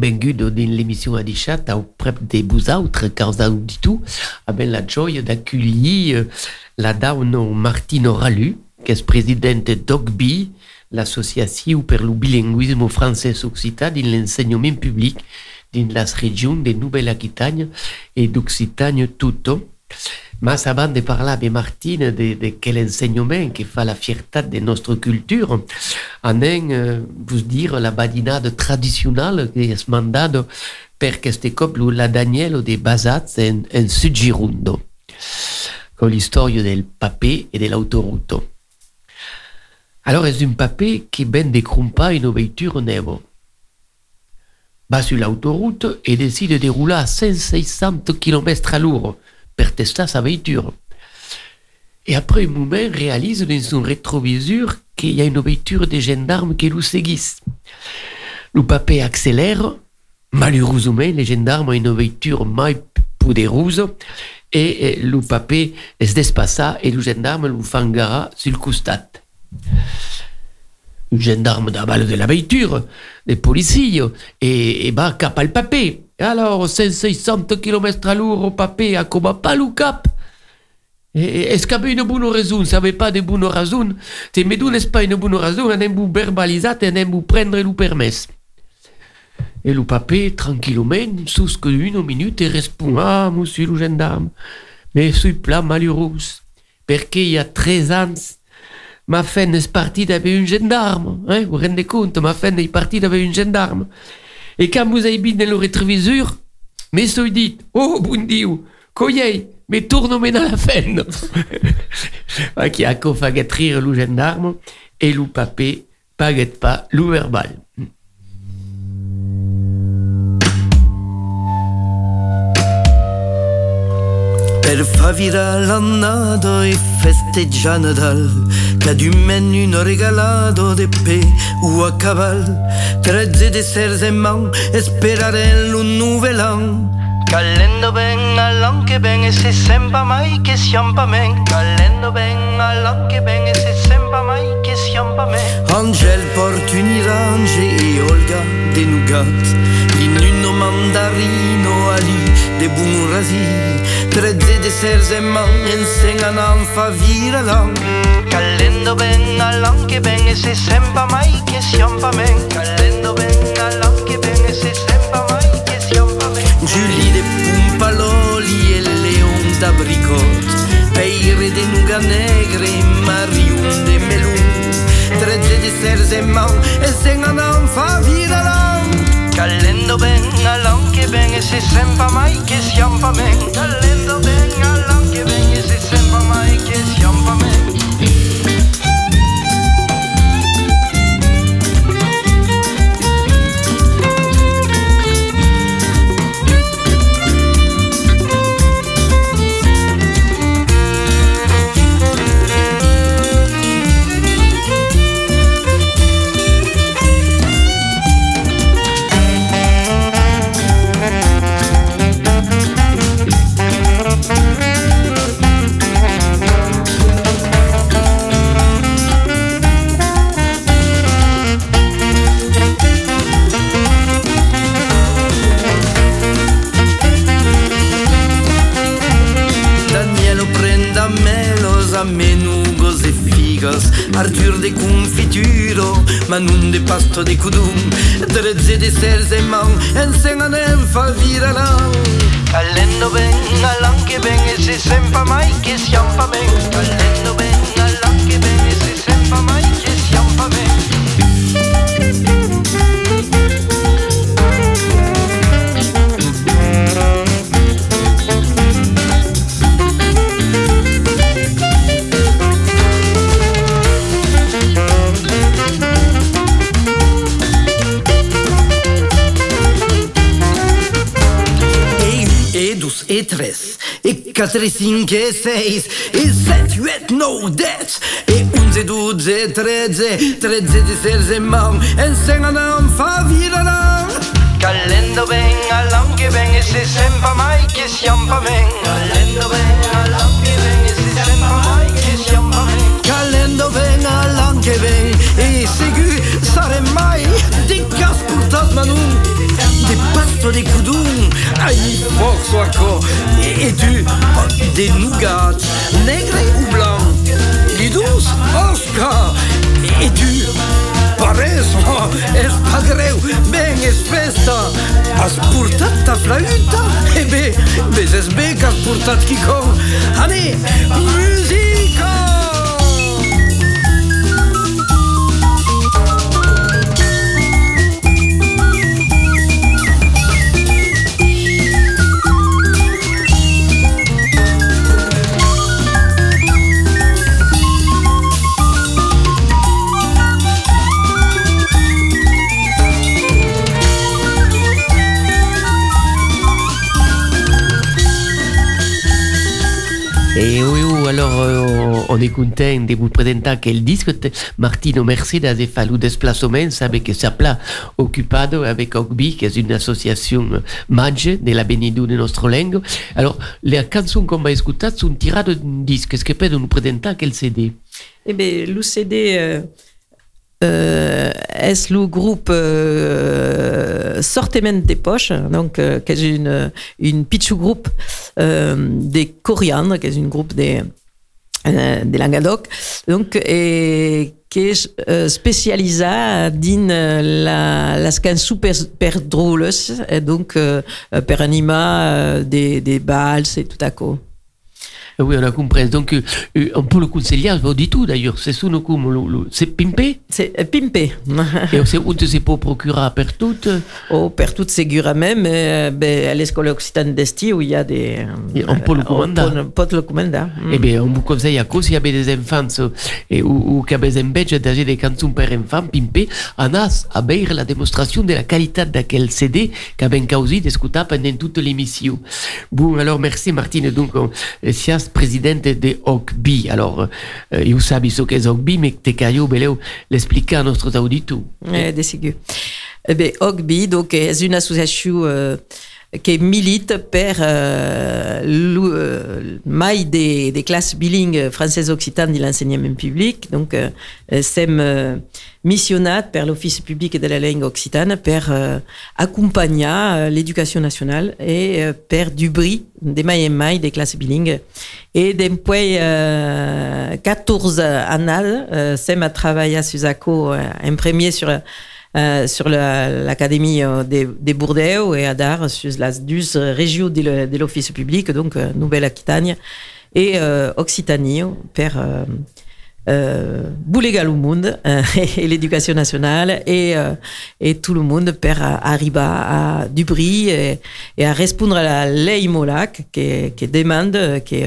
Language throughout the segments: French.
benvenuto nell'emissione dedicata au prep de vosaltres, causa auditu, abbiamo la gioia d'accueillir la donna Martino Ralu, che è presidente d'OGBI, l'associazione per il bilinguisme français-occitan dans l'enseignement public dans la région de Nouvelle-Aquitaine et d'Occitanie tutto. Mais avant de parler avec Martine de, de quel enseignement qui fait la fierté de notre culture, on euh, vous dire la badinade traditionnelle qui est mandata per questo couple la Daniel de Basat en, en Sud-Girondo, con l'histoire del papé et de l'autoroute. Alors, c'est un papé qui vient de crumpa une voiture neuve. Va sur l'autoroute et décide de rouler à 500 km à l'heure per tester sa voiture. Et après un moment, réalise dans son rétroviseur qu'il y a une voiture de gendarmes qui le seguissent. Le papé accélère, malheureusement, les gendarmes ont une voiture mai poderosa et le papé se despassa et le gendarme le fangara sur le costat. Le gendarme d'aval de la voiture, les policiers, et, et va cap al papé. Alors, 600 km à l'heure au papé, à pas le cap est-ce qu'il y avait une bonne raison Si n'y pas de bonne raison, si me donnes pas une bonne raison, on aime vous verbaliser, on aime vous prendre le permis. Et le papé, tranquillement, sous que une minute, répond Ah, monsieur le gendarme, mais je suis plein malheureux, parce qu'il y a 13 ans, ma femme est partie avec un gendarme. Hein? Vous vous rendez compte, ma femme est partie avec un gendarme. Et quand vous avez mis dans le rétroviseur, mais je dit Oh, bon Dieu, coyez, mais tourne-moi dans la fenne. qui a fait rire le gendarme et le papé paguette pas le verbal. Per favira l'annado e festeggia Nadal. Ca du men un regalado de pe ou a caval Trezze de serz e man esperare un nouvel an. Calendo ben a l'an que ben e se sempa mai que siampa men. Calendo ben a l'an que ben e se sempa mai que siampa men. Angel port un irange e Olga de nougat. In un mandarino alice de bun rasi Trezze de serze man ensengan an fa vira lang. Callendo ben all'an che ben e se sembra mai che siampa men. Callendo ben all'an che ben e se sembra mai che siampa men. Julie de Pumpaloli e Leon d'abricot Peire de nuga negre e Marion de melun. Trezze de serze man ensengan an fa vira lang Callendo ben all'an che ben e se sembra mai che siampa men Callendo ben all'an che ben e se sembra mai che siampa men 3, 5, 6 e 7, 8, 9, 10 e 11, 12, 13 13, 16, mam. En senganam faviranam Kalendo ben, alam ge ben e se sempa mai che siam pa ben. Des nougats nègre ou blanc les douces Oscar et du Paresmo, és pa greu, ben és festa. Has portat ta flauta? E bé, ves és bé que has portat música! Euh, on est content de vous présenter quel disque Martino Mercedes a fait le déplacement avec sa place occupado avec Ogbi, qui est une association mage de la Benidou de notre langue. Alors, les chansons qu'on va écouter sont tirées d'un disque. Est-ce que peut nous présenter quel CD Eh bien, le CD... Euh... Euh, est le groupe euh, Sortement des Poches, donc euh, qui est une, une pitch groupe euh, des coriandres, qui est une groupe des, euh, des Languedoc, donc, et qui est euh, spécialisé dans la, super, super drôles, et donc euh, per anima euh, des, des balles et tout à coup. Oui, on a compris. Donc, euh, on peut le conseiller, on dit tout d'ailleurs. C'est sous nos coups, c'est pimpé C'est euh, pimpé. Et c'est où c'est pour procurer per tout Oh, per tout segurament, mais ben, à l'école occitane d'Esti où il y a des... Et on peut le commander. On peut le commander. Eh bien, on vous conseille à cause s'il y avait des enfants et, ou, ou qu'il y avait un badge d'agir des chansons per enfants pimpé, on a à faire la démonstration de la qualité d'aquel CD qu'a bien causé d'écouter pendant toute l'émission. Bon, alors merci Martine. Donc, on, si présidente de OCBI. Alors, euh, vous savez ce qu'est OCBI, mais te caillou, beleu, l'expliquer à notre auditeurs. Eh. Eh bien, OCBI, donc, est une association euh, qui milite per euh, euh, mai des, des classes bilingues françaises occitanes de l'enseignement public. Donc, euh, sem euh, missionnat per l'Office public de la langue occitane per euh, accompagner l'éducation nationale et per du bris des mai et mai des classes bilingues. Et depuis euh, 14 années, sem a travaillé sur Zaco euh, en premier sur euh, sur l'Académie euh, des, des Bourdeaux et à Dar, sur la 12 région de, l'Office public, donc euh, Nouvelle-Aquitagne et euh, Occitanie, per euh, euh, Boulégal au monde euh, et l'éducation nationale et, et tout le monde per arriver à du bris et, et à répondre à la loi Molac qui, qui demande, qui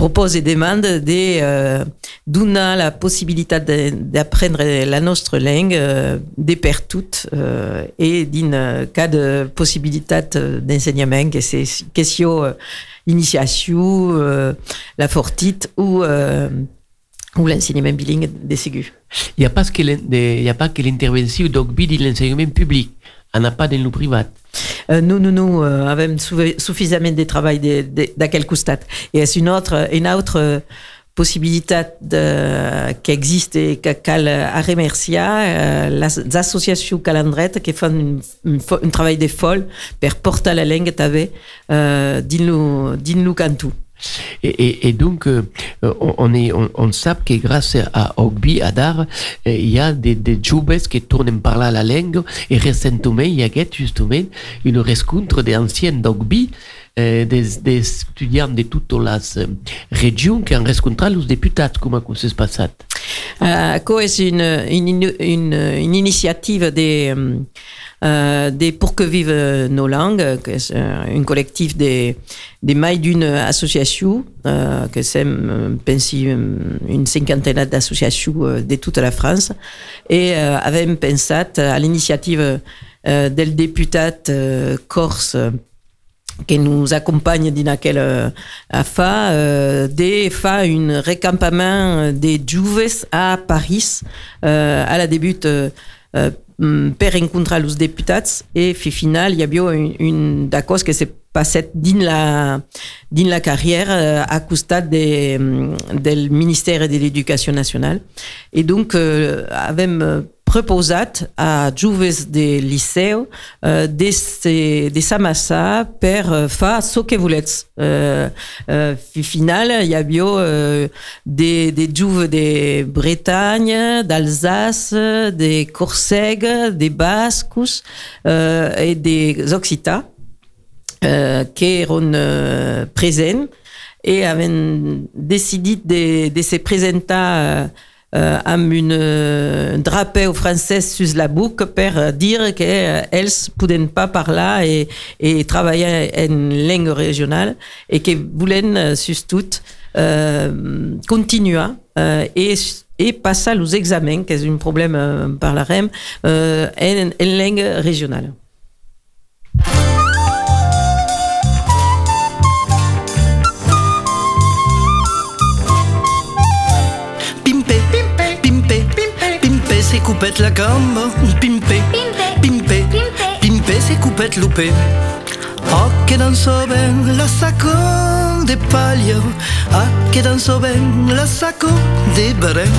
propose et demande de euh, donner la possibilité d'apprendre la notre langue euh, de per toutes euh, et d'un cas de possibilité d'enseignement que c'est question euh, initiation euh, la fortite ou euh, ou l'enseignement bilingue des ségus. Il n'y a pas que l'intervention d'Ogbi de l'enseignement public. On n'a pas dans le privat. Euh, nous, nous, nous euh, avons suffisamment de travail de, de, costat. Et c'est une autre, une autre euh, possibilité de, qui existe et que cal à remercier euh, les associations calendrettes qui font un travail de folle pour porter la langue t'avais euh, din nous cantou. Et, et, et, donc, euh, on, est, on, on, sait que grâce à Ogbi, à Dar, il y a des, des joubes qui tournent par là la langue. Et récemment, il y a justement une rencontre des anciens d'Ogbi, euh, des, des, étudiants de toutes les régions qui ont rencontré les députés. Comment ça se passe? Euh, C'est une, une, une, initiative des. Euh, des Pour que vivent nos langues, un collectif des, des mailles d'une association, euh, que c'est une cinquantaine d'associations de toute la France, et euh, avait pensé à l'initiative euh, del député corse qui nous accompagne dans laquelle euh, a fait euh, des fa une recampement des Juves à Paris euh, à la débute euh, euh, per rencontrer les députés et fi final il y a bien une, une d'accord que c'est passé dans la la carrière euh, à costat des del ministère de l'éducation nationale et donc euh, avem proposat a juves de liceu uh, de, se, de s'amassar per uh, fa so que volets. Uh, uh, final, hi havia uh, de, de juves de Bretagne, d'Alsace, de Corseg, de Bascos uh, et des Occitans uh, qui eren uh, presents et avaient décidé de, se présenter uh, euh, amb une euh, drapeu française sur la boucle per dire qu'elles ne pouvaient pas parler et, et travailler en langue régionale et que voulaient surtout euh, continuer euh, et, et passer aux examens, qui est un problème euh, par la REM, euh, en langue régionale. Coupette la gambe, pimpé, pimpé, pimpé, c'est coupette loupé. Oh, che danzo ben la sacco de paglia, ah, che danzo ben la sacco de beren.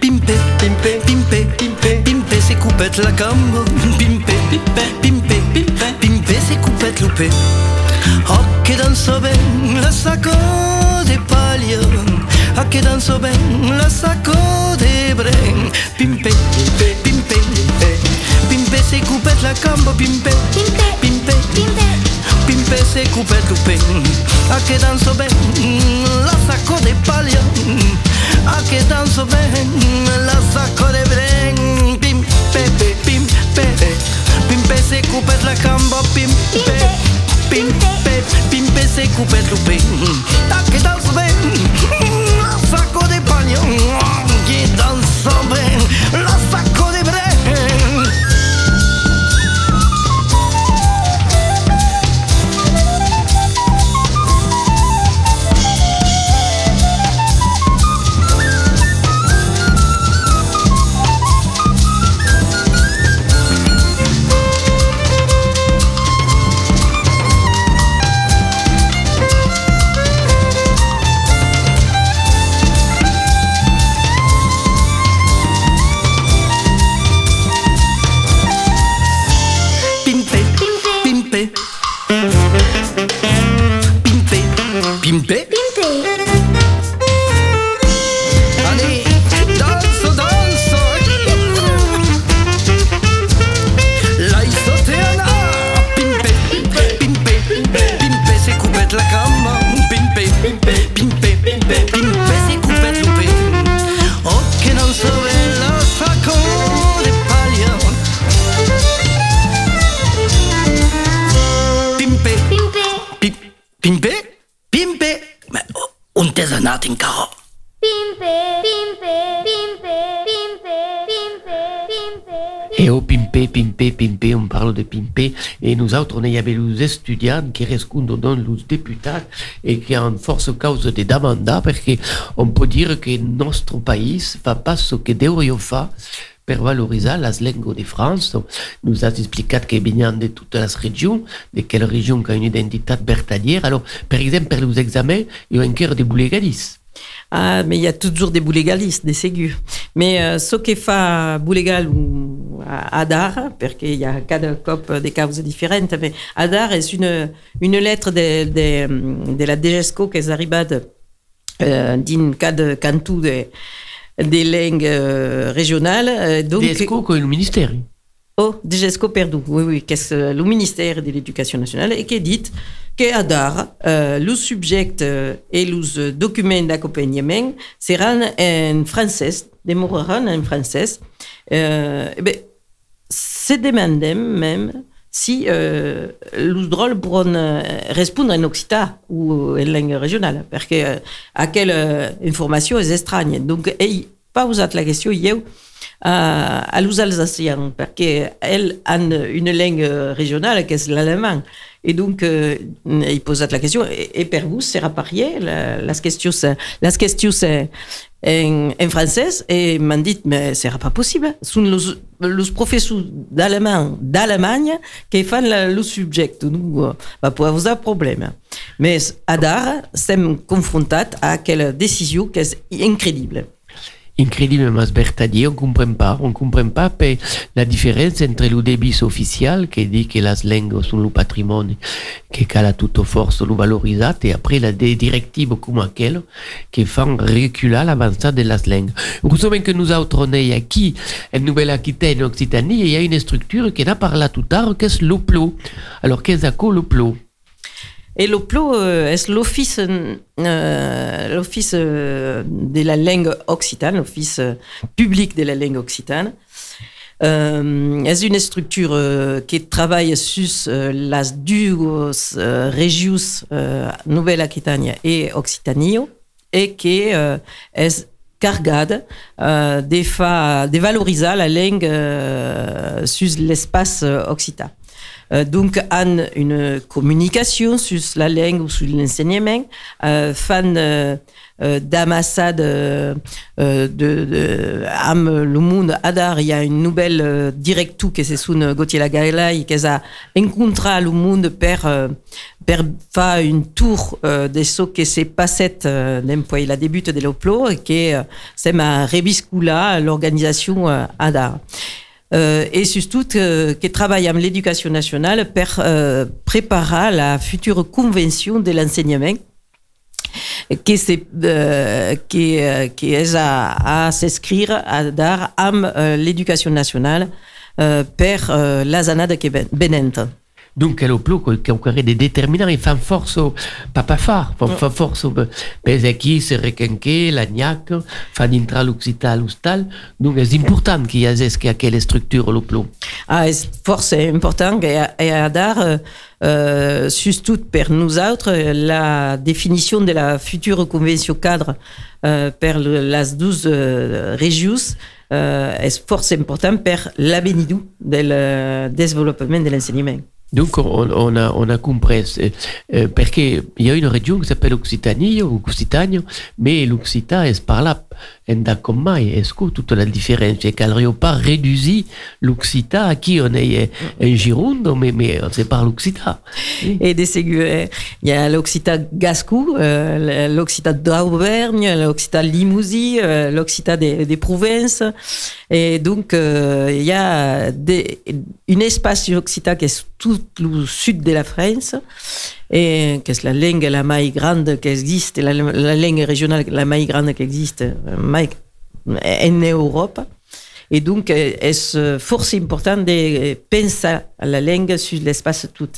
Pimpé, pimpé, pimpé, pimpé, pimpé, c'est coupette la gambe, pimpé, pimpé, pimpé, pimpé, pimpé, c'est coupette loupé. Oh, che danzo ben la sacco de paglia, ah, che danzo ben la sacco de pimpé, pimpé, pimpé, c'est coupette la gambe, pimpé, pimpé, pimpé, pimpé. Pimpé se coupette loupé A che danzo ben La sacco de paglia A che danzo ben La sacco de bren Pimpé, pimpé Pimpé se coupette la gamba Pimpé, pimpé Pimpé se coupette loupé A che danzo ben La sacco de paglia c'est coupette on parle de pimpé. Et nous autres, on avait les étudiants qui rescondent dans les députés et qui ont force cause de demanda parce qu'on peut dire que notre pays va pas ce que devrions faire pour valoriser la langue de France. Nous a expliqué que venant de toutes les régions, de quelle région qui a une identité bertalière. Alors, par exemple, pour les examens, il y a un cœur de boulégadis. Ah, mais il y a toujours des boulegalistes, des ségus. Mais euh, ce qui fait boulegal ou Adar, parce qu'il y a cada cop des causes différentes, mais Adar est une, une lettre de, de, de la DGESCO qui est arrivée euh, d'un cas de des langues euh, régionales. euh, comme le ministère. Oh, DGESCO perdu, oui, oui, qu'est-ce le ministère de l'Éducation nationale et qui dit que Adar, euh, le sujet euh, et les euh, documents d'accompagnement seront en français, demeureront en français. Euh, eh ben, se demandem même si euh, les drôles pourront euh, répondre en occitan ou en langue régionale, parce que euh, à quelle euh, information est extragne. Donc, hey, pas la question, a à, à l'Alsacien, parce qu'elles ont une langue régionale qui est l'allemand? Et donc, euh, il pose la question, et, pour vous, sera pareil la, question, la en, en, français, et m'ont dit, mais ce sera pas possible. Ce sont les, les professeurs d'Allemagne, qui font le, le sujet. Nous, euh, va pouvoir avoir un problème. Mais à Dar, sommes confrontés à quelle décision qui est incroyable incrediblement dit, on comprend pas, on comprend pas la différence entre le débit officiel qui dit que les langues sont le patrimoine qui cala toute force le valorisat et après la directive comme aquelle qui font reculer l'avancée de las langues. Vous savez que nous autres on qui en Nouvelle-Aquitaine, en Occitanie, il y a une structure qui n'a parlé tout tard, qui est l'OPLO. Alors qu'est-ce que l'OPLO et l'OPLO euh, est l'office euh, euh, de la langue occitane, l'office public de la langue occitane. Euh, est une structure qui travaille sur las deux régions Nouvelle-Aquitanie et Occitanie et qui est cargade de, de valoriser la langue sur l'espace occitan? Euh, donc, une communication sur la langue ou sur l'enseignement, euh, fan euh, euh d'amassade euh, de, de am le monde adar. Il y a une nouvelle directu que c'est sous Gauthier Lagailai qui a rencontré le monde per per faire une tour de ce que c'est passé d'un la débute de l'oplo et que c'est ma rebiscula l'organisation adar euh, et surtout euh, qui travaille l'éducation nationale pour euh, préparer la future convention de l'enseignement qui est, euh, qui, euh, qui est à, à s'inscrire à dar euh, l'éducation nationale euh, per euh, la zona de Benente. Donc, lo plu che occorre determinare fan forso papa far, fan, fan forso pese qui se requenque l'agnac, fan intra l'occità l'ustal, donc è important qu'il y a que a quelle structure lo. Ah, è forse important et, et à dar euh, euh, surtout per nous autres la définition de la future convention cadre euh, per las 12 euh, régions euh, est force important per l'avenidou del développement de l'enseignement. Donc on, a, on a compris, euh, parce qu'il y a une région qui s'appelle Occitanie ou Occitanie, mais l'Occitan est par là enda com mai, esco toute la différence, qu'elle n'aurait pas réduit l'Occitan à qui on est en Gironde, mais, mais c'est par l'Occitan. Et des il y a l'Occitan Gascou, euh, l'Occitan d'Auvergne, l'Occitan Limousin, euh, l'Occitan des, des provinces, et donc euh, il y a des, une espace Occitan qui est tout le sud de la France, et que la langue la plus grande qui existe, la, la langue régionale la plus grande qui existe en Europe. Et donc, c'est force important de penser à la langue sur l'espace tout.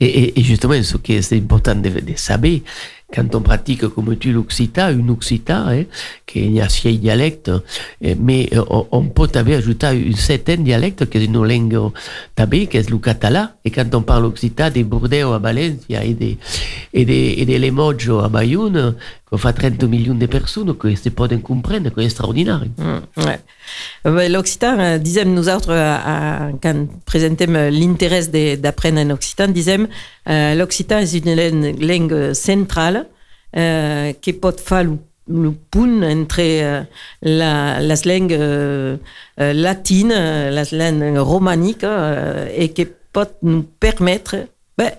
Et, et, justement, ce qui est important de, de savoir, quand on pratique comme tu l'occitan, une occitan, hein, qui a six dialectes, mais on, on, peut ajouter une septième dialecte qui est une langue tabée, qui est le catalan, et quand on parle occitan des Bordeaux à Valencia et des, et des, et des Limoges à Bayonne, fait 30 millions de personnes, que se peuvent comprendre, que c'est extraordinaire. Ouais. L'occitan, euh, disait nous autres, euh, quand présentait l'intérêt d'apprendre en occitan, euh, l'occitan est une langue centrale euh, qui peut faire le, pont entre euh, la, la langue euh, euh, latine, la langue romanique, euh, et qui peut nous permettre ben,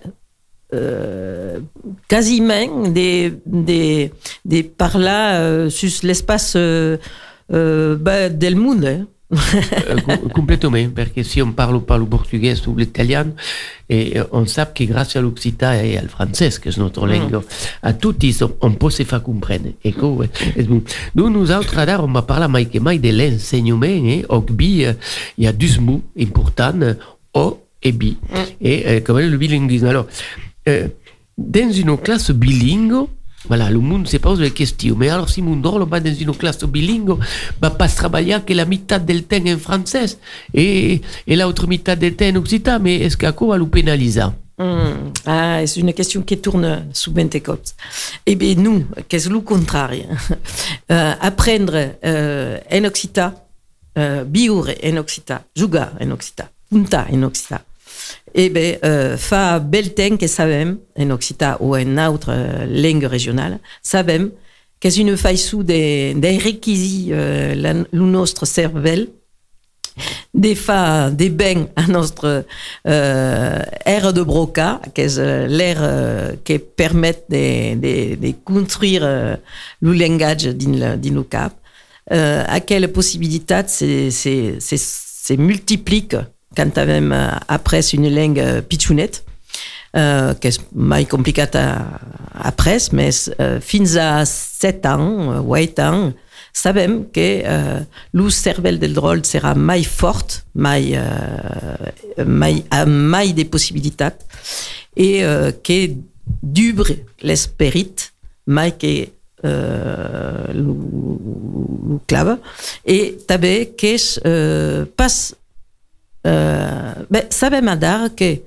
euh, quasiment de, de, de parler euh, sur l'espace euh, ben, del monde. Hein. Euh, complètement, parce que si on parle pas le portugais ou l'italien, et on sait que grâce à l'occitan et au français, que c'est notre langue, à tous, on peut se faire comprendre. Et nous, nous autres, on va parler mai que mai de l'enseignement, hein, il y a deux mots importants, O et bi, et euh, comme le bilinguisme. Alors, euh, dans une classe bilingue, voilà, le monde se pose la question. Mais alors, si mon drôle va dans une classe bilingue, va pas travailler que la mitad del temps en français et, et l'autre mitad del temps en occitan. Mais est-ce qu'à quoi va le pénaliser? Mm. Ah, c'est une question qui tourne sous Pentecote. Eh bien, nous, qu'est-ce le contraire? Euh, Apprendre euh, en occitan uh, biure en occitan, jugar en occitan, puntar en occitan. Eh ben, uh, fa bel temps que sabem, en occitan ou en autre uh, langue régionale, sabem que és une façon de, de requisir uh, la, le nostre cervell de fa de ben a nostre euh, aire de broca, que és uh, l'air uh, que permet de, de, construire le langage din le cap, se, se, se, se multiplique quand avem uh, après une langue pitchounette, uh, que és mai complicat a, après, mais uh, fins a 7 ans, 8 ans, sabem que uh, l'ús cervell del drol serà mai fort, mai, uh, mai, amb mai de possibilitat, i uh, que d'ubre l'esperit mai que uh, lo clava, i també que és uh, pas... Uh, bé, sabem adar que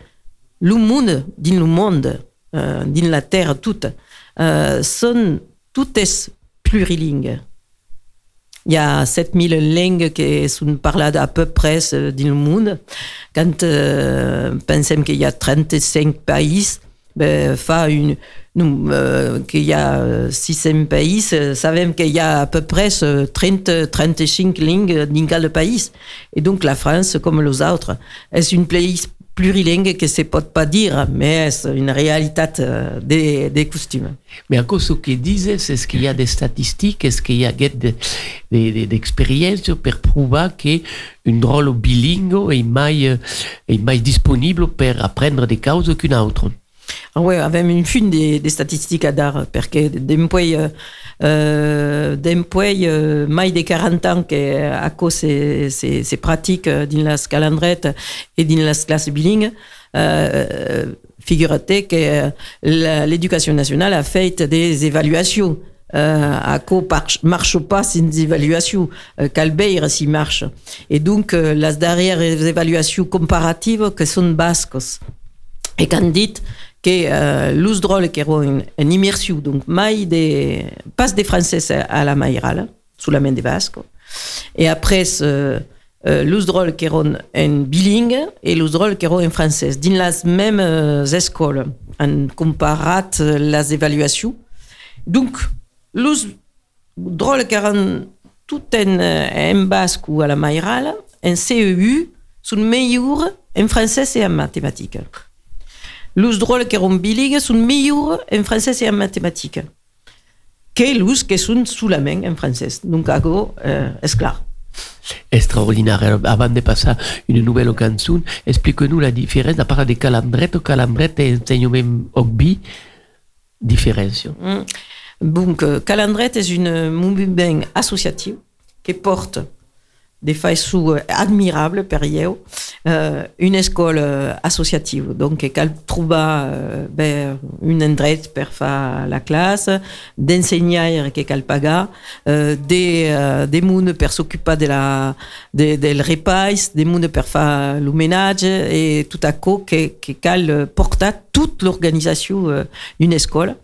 le monde, le monde, uh, din la terre toute, uh, són totes plurilingues. Il y a 7000 langues qui sont parlées à peu près dans le monde. Quand euh, pensons qu'il y a 35 pays, ben, fa une, nous, euh, qu'il y a 600 pays, savons qu'il y a à peu près 30, 35 langues dans le pays. Et donc la France, comme les autres, est un pays plurilingue que se pot pas dire, mais c'est une réalité euh, des, des costumes. Mais encore ce que disait, est ce qu'il y a des statistiques, est-ce qu'il y a d'expériences de, de, pour prouver qu'une drôle bilingue est mai, est mai disponible pour apprendre des causes qu'une autre? Ah ouais, avem une fin des, des statistiques à dar, perquè dempuei, euh, dempuei euh, mai de 40 ans que a cause se, se, se pratique din las calandrettes et din las classes bilingues, euh, figurate que l'éducation nationale a fait des évaluations. Euh, à quoi marche pas sans évaluation, euh, calbeir s'y marche. Et donc, euh, las dernières évaluations comparatives que sont basques. Et quand dit que uh, l'ús drôle que era en, en immersiu, donc mai de, pas de francès a la mairal, solament de basco, et après uh, uh, l'ús drôle que en bilingue et l'ús drôle que en francès, dins les mêmes uh, escoles, en comparat les évaluations. Donc, l'ús drôle que tout en, en basc ou a la mairal, en CEU, sont meilleurs en français et en mathématiques. L'ús drôle que eren bilingues sont meilleurs en français et en mathématiques que l'ús que sont solament en français. Donc, euh, és clar. Extraordinaire. Avant de passer une nouvelle cançon, explique-nous la différence, à part de calendret, calendret et enseignement hobby, différence. Mm. Donc, euh, calendret és un mouvement associatif qui porte des façons admirables per io, euh, une école euh, associative. Donc, cal euh, ben, un endret per fa la classe, d'enseigner que cal pagar, euh, des, euh, des mouns per s'occuper de la, de, del repais, des mouns per fa le ménage, et tout à coup que, que cal porter toute l'organisation euh, d'une école.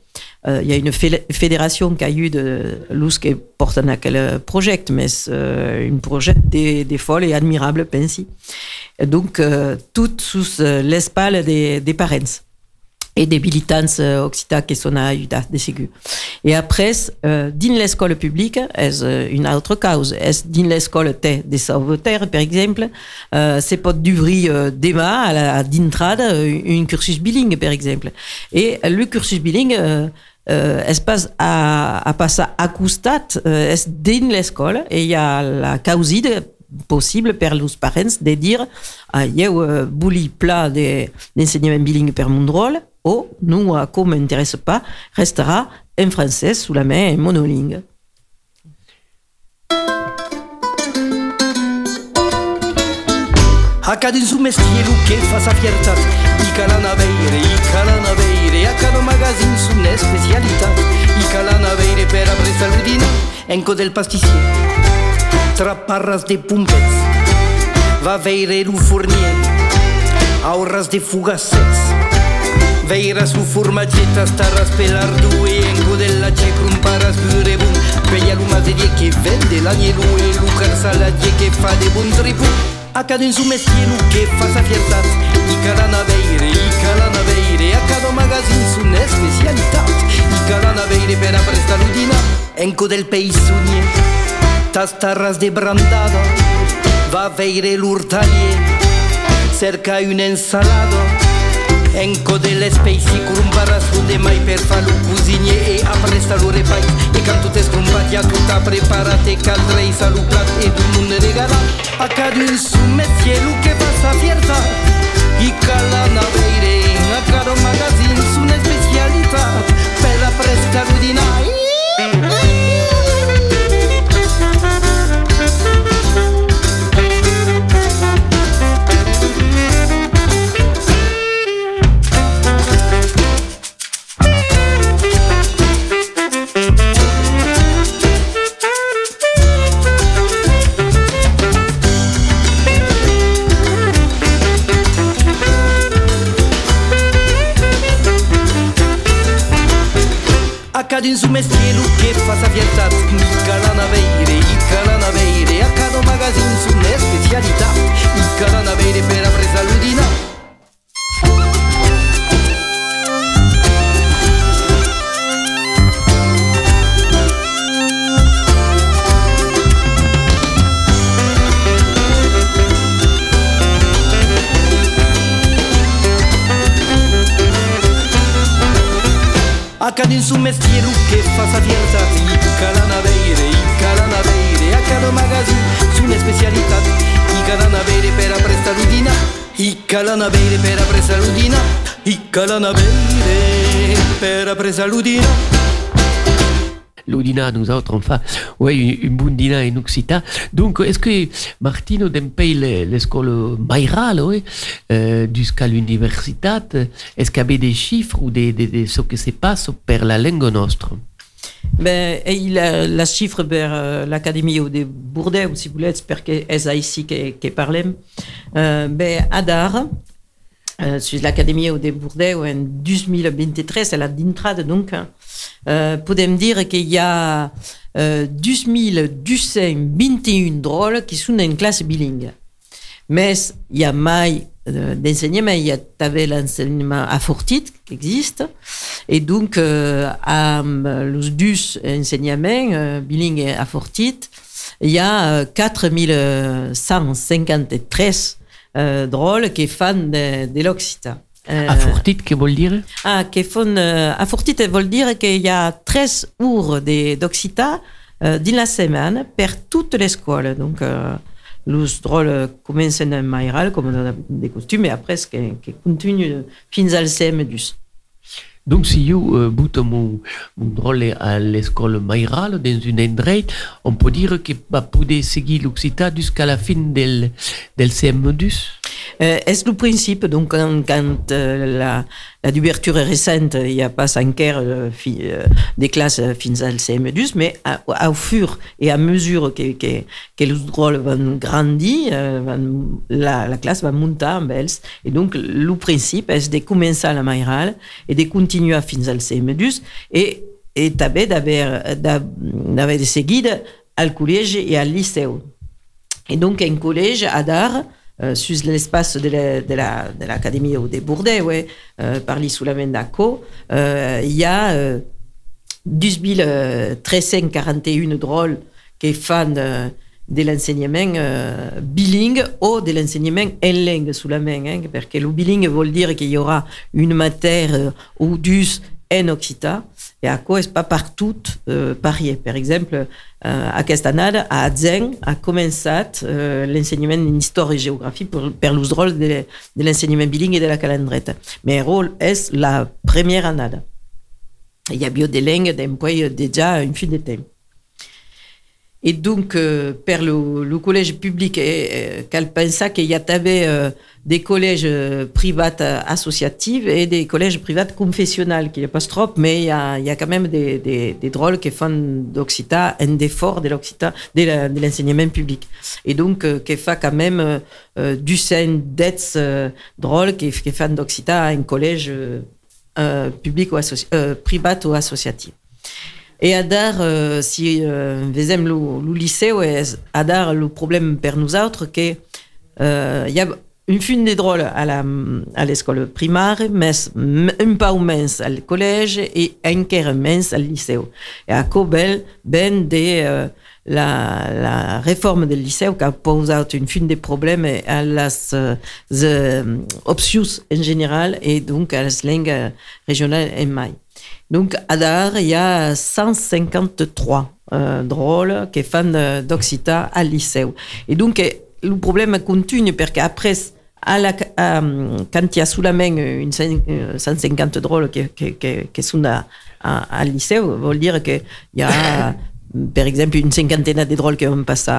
Euh, il y a une fédération qui a eu de l'us qui porte à quel projet, mais euh, un projet des, des folles et admirable, pensi. Donc, euh, tout sous l'espace des, parents et des militants euh, occitans qui sont à Uda, des ségus. Et après, euh, dans l'école publique, est une autre cause? Est dans l'école des sauveteurs, par exemple, euh, c'est pas d'ouvrir euh, débat à la d'entrade un cursus bilingue, par exemple. Et le cursus bilingue, euh, es pas a, a passar a costat euh, és dins l'escola i hi ha la causida possible per als parents de dir ah, eu uh, voli pla d'ensenyament de, bilingue per mon rol o non, uh, com m'interessa pas, restera en francès solament en monolingue. A cada su mestiere che fa sa fiertà I calana veire, i calana veire A cada magazine su Enco del pastissier Tra parras de pumpets Va veire lu fornier Auras de fugassets Veira su formaggetta starras pelar due Enco della ce crumparas pure bun peia l'umaserie che vende l'agnello e Luca Saladier che fa de buon tribù Accade in su mestiere che fa sa fiertat I calanaveire, i calanaveire Accado magazine su ne specialità I calanaveire per apresta l'udina Enco del peisugnie Tastarras de brandado Va a veire l'urtalier Cerca un ensalado Enco delle specie curumbaras de mai per fallo cusinie e appresta lo repai E canto te scrumpati a tutta preparate caldrei salutat e du mun regala Accadu in su metier lu che passa fierta I calana veire a caro magazine su una specialità Per la presta ludinai Accade in su mestiere che fa sa fiertà I calanaveire, i calanaveire Accado magazine su ne specialità I calanaveire per la presa ludina Accade in su mestiere che fa sa fiertà I calanaveire, i calanaveire Accado magazine su ne specialità I calanaveire per la presa ludina I calanaveire per la presa ludina I calanaveire per la presa ludina L'Udina, nous autres, enfin, oui, une bundina en Occitan. Donc, est-ce que Martino d'empay l'école Mayral, oui, euh, jusqu'à l'université, est-ce qu'il y avait des chiffres ou des, des, des, ce que se passe per la langue nostre? Ben, e il a la chiffre per uh, l'Académie o de Bordeaux, si vous voulez, perché è ici che, che parlem. Uh, ben, Adar, sur l'Académie o de Bordeaux en 2023, c'est la d'entrada, donc, uh, podem dire qu'il y a uh, 1221 drôles qui sont en classe bilingue? Mais il y a mai euh, d'enseignement, il y a t'avais l'enseignement affortit qui existe, et donc euh, à los dus enseignements euh, bilingue affortit, il y a euh, 4153 euh, drôles qui font de, de l'occitan. Euh, Affortit, que veut dire? Ah, qui font euh, affortit veut dire qu'il y a 13 heures d'occitan euh, dans la semaine per toute l'école. Donc, euh, los drôles commencent en mairal, comme on a des costumes, et après, ce qui, continue fins al CM2. Donc, si je euh, bute mon, drôle à l'école Mayral, dans une endroit, on peut dire que va pouvoir seguir l'Occitan jusqu'à la fin del, del CM2 Euh, est le principe, donc quand, quand euh, la, la d'ouverture est récente, il n'y a pas encore euh, fi, euh, des classes euh, fins al CM2, mais au fur et à mesure que, que, que les vont grandir, euh, la, la classe va monter en bels. Et donc, le principe est de commencer à la Mayral et de continuer à fins al CM2 et, et d'haver de seguir al collège et al lycée. Et donc, un collège à Dar, euh, sur l'espace de l'Académie la, de la, de des Bourdais, ouais, euh, par euh, il y a euh, 12 341 drôles qui font euh, de l'enseignement bilingue ou de l'enseignement en langue sous la main, hein, parce que le bilingue veut dire qu'il y aura une matière ou dus en occitan, à quoi est pas partout euh, pareil. Par exemple, euh, aquesta annada, a Adzen, a començat euh, l'enseignement d'histoire et géographie per l'ús drôle de, l'enseignement bilingue et de la calendreta. Mais le rôle est la première annada. Il y a bio des langues d'emploi déjà une fin de temps. Et donc, euh, per le, le collège public, euh, qu'elle pensa qu'il y avait euh, des collèges privats associatifs et des collèges privats confessionnels, qui n'est pas trop, mais il y a, y a quand même des, des, des drôles qui font d'Occitan un effort de l'Occitan, de, l'enseignement public. Et donc, euh, qui fait quand même euh, du sein d'être euh, drôle qui, qui font d'Occitan un collège euh, public ou privat ou associatif. Et adar, euh, si euh, vezem lo lycée, ouais, adar, le problème per nous autres, que euh, y a une fin de drôle à la à l'école primaire, mais un peu mens au collège et un quart mens au lycée. Et à Cobel, ben de euh, la, la réforme del lycée qui a posé une fin de problèmes à las uh, options en général et donc à la langues régionales en mai. Donc, à Dar, il y a 153 euh, drôles qui font d'Occita à lycée. Et donc, le problème continue parce qu'après, à la, à, quand il y a sous la main une 150 drôles qui, qui, qui, qui sont à, à, à lycée, veut dire qu'il y a, par exemple, une cinquantaine de drôles qui vont passer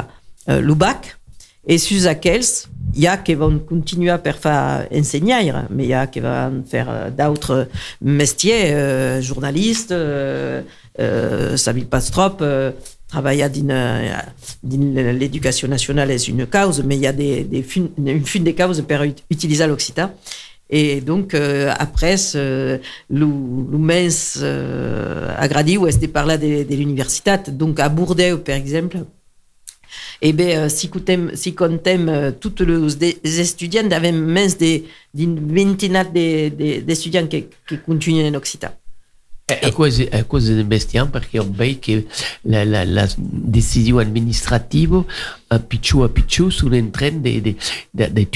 euh, le bac. Et sur aquells, il y a qui vont continuer à faire enseigner, mais il y a qui vont faire d'autres métiers, euh, journalistes, euh, euh, Pastrop, euh, travaille dans l'éducation nationale est une cause, mais il y a des, des fin, une fin des causes pour utiliser l'occitan. Et donc, euh, après, euh, agradi où est parlé de, de l'université. Donc, à Bordeaux, par exemple, eh bien, si contem, si contem tous les étudiants, avaient même des, d'une vingtaine d'étudiants qui, qui continuent en Occitan. A cause, a cause d'investir perché ormai che la, la, la decisione amministrativa a picciù a picciù sono in train di de, de,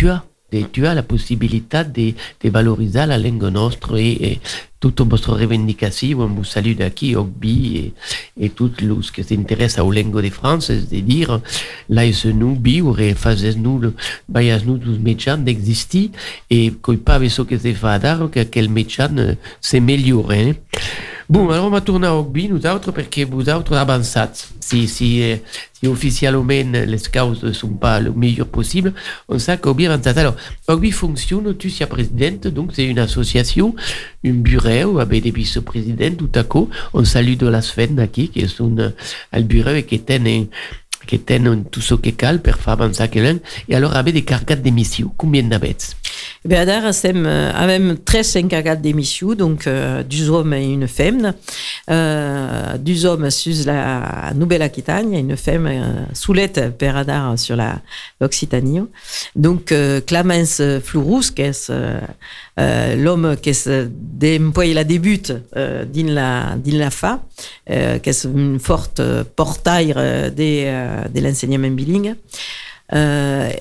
de tu as la possibilité de, de valoriser la langue nostra et, et toute votre revendication, on vous salue d'ici, Ogbi et, et tout ce qui s'intéresse aux langues de France, c'est de dire, est nous, bi, ou refazes nous, bayas nous, tous méchants d'exister, et qu'il pas ce que c'est fait d'art, que quel méchant s'améliore, hein. Bon, alors on va tourner à Ogbi, nous autres, parce que vous autres avancez. Si, si, eh, si officiellement les causes ne sont pas le meilleur possible, on sait qu'Ogbi avance. Alors, Ogbi fonctionne, tu es présidente, donc c'est une association, un bureau avec des vice-présidents, tout à coup. On salue de la Sven qui, sont au bureau et qui qui tiennent tout ce qui cal pour faire avancer quelqu'un. Et alors, avec des cargades d'émissions, combien d'avets? Eh alors, sem, euh, avem 13 encargats d'émissions, donc euh, deux hommes et une femme. Euh, deux hommes sur la Nouvelle-Aquitaine, une femme euh, soulette sur l'Occitanie. Donc, euh, Clamence Flourous, qui est euh, euh, l'homme qui est d'employer la débute euh, la fa, euh, qui est une forte portail euh, de, euh, l'enseignement bilingue. Euh,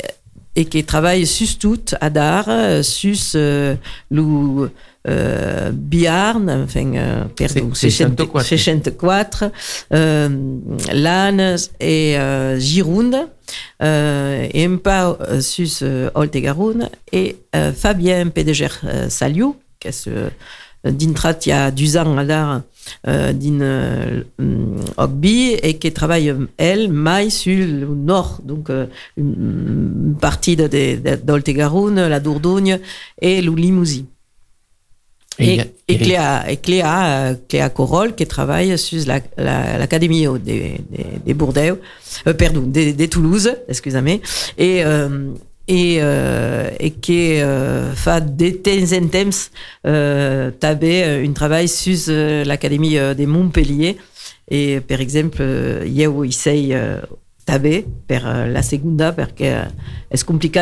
et qui travaille sus tout à dar, sus euh, le euh, Biarn, enfin, euh, perdó, 64. 64, euh, Lannes et euh, Gironde, euh, peu euh, sus euh, Oltegaroun, et euh, Fabien Pédéger euh, Saliou, qui est ce, d'intrat il y a 10 ans euh, din euh, Ogbi et qui travaille elle mai sur le nord. Donc euh, une partie de, la Dordogne et le Limousin. Et Et, Cléa, et Cléa, Cléa Corol qui travaille sur la, la, l'académie des, des, des euh, pardon, des, des Toulouse, excusez-moi, et euh, et, euh, et qui euh, fait de temps en temps euh, tabé euh, un travail sur euh, l'académie des Montpellier et par exemple essaye euh, tabé per la segunda parce que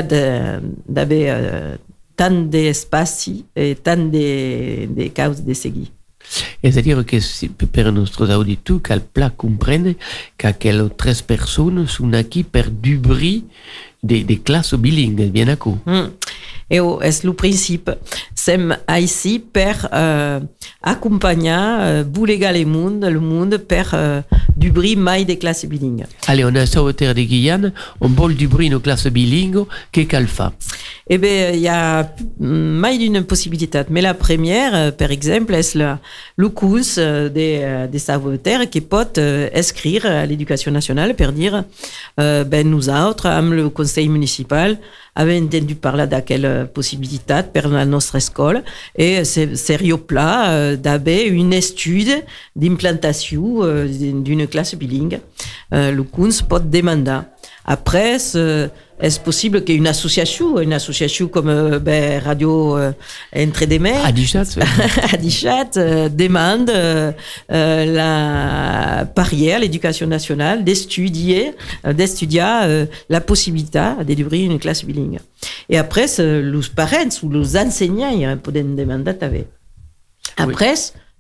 de- d'aver euh, tant d'espace et tant de, de causes de seguir. C'est-à-dire que si, per nostres auditeurs, cal pla comprendre qu'aquelles 13 personnes sont acquis per du bris des, classes bilingues, bien à coup. Mm. Et au, est le principe, sem ici per euh, accompagner euh, boulega le monde, le monde per euh, du bris mai des classes bilingues. Allez, on a ça au terre de Guyane, on vole du bris nos classes bilingues, qu'est calfa. Eh bien, il y a mai d'une possibilité. Mais la première, euh, par exemple, est le, cours euh, des, euh, des qui peut inscrire à l'éducation nationale pour dire, euh, ben, nous autres, am le conseil municipal, avait entendu parler de quelle possibilité pour la notre école et c'est sérieux plat euh, d'avoir une étude d'implantation euh, d'une classe bilingue. Euh, le cours peut demander. Après, est-ce possible qu'une association, une association comme euh, ben, Radio euh, Entre des Mers, Adichat, Adichat euh, demande euh, euh, la barrière, l'éducation nationale, d'étudier, d'étudier euh, la possibilité d'ouvrir une classe bilingue. Et après, les parents ou les enseignants ils peuvent demander. Après,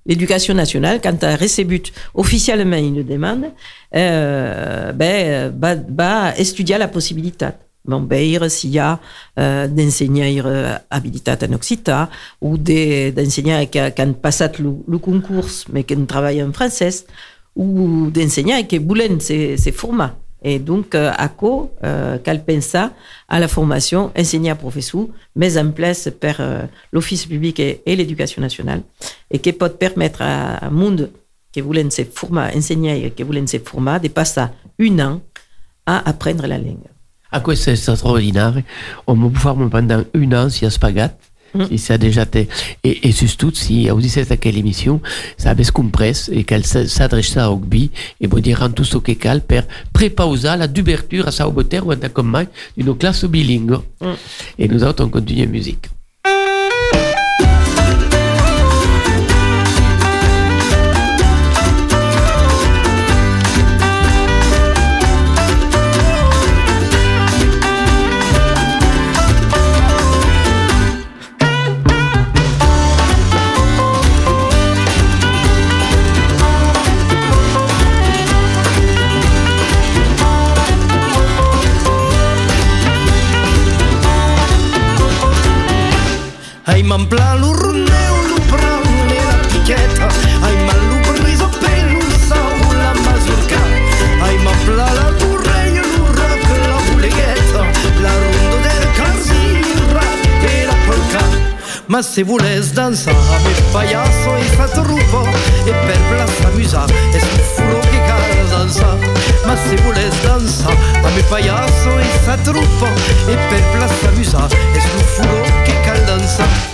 l'éducation nationale, quand elle reçu officiellement une demande, euh, ben, va, va la possibilité. Bon, ben, s'il y a euh, d'enseignants habilités en occitan ou d'enseignants qui, qui ont passé le, concours mais qui travaillent en français ou d'enseignants qui voulaient ces, ces formats. Et donc, euh, ACO, euh, pense à la formation enseignant professeur, mise en place par euh, l'Office public et, l'éducation nationale, et qui peut permettre à un monde qui voulait se former, enseigner qui voulait se former, de passer un an à apprendre la langue. A questo è extraordinario. On peut pouvoir pendant un an si a spagat. Si ça a déjà été. Et, et surtout, si quelle émission, ça avait compris et qu'elle s'adresse à Ogbi et vous dire en tout ce que cal per prépauser la d'ouverture à sa oboter ou à comme d'une classe bilingue. Et nous autres, on continue la musique. Ai man pla lo romeu lo prau e la piqueta. Ai man lo bris o pelu sau la mazurca. Ai man pla la torrella lo rap la bulegueta. La rondo del carzi rap e la polca. Ma se voles dansar amb el payaso i fa torrupo E per plas s'amusar es un furo que cal dansar Ma se voles dansar amb el payaso i fa torrupo E per plas s'amusar es un furo que cal London sun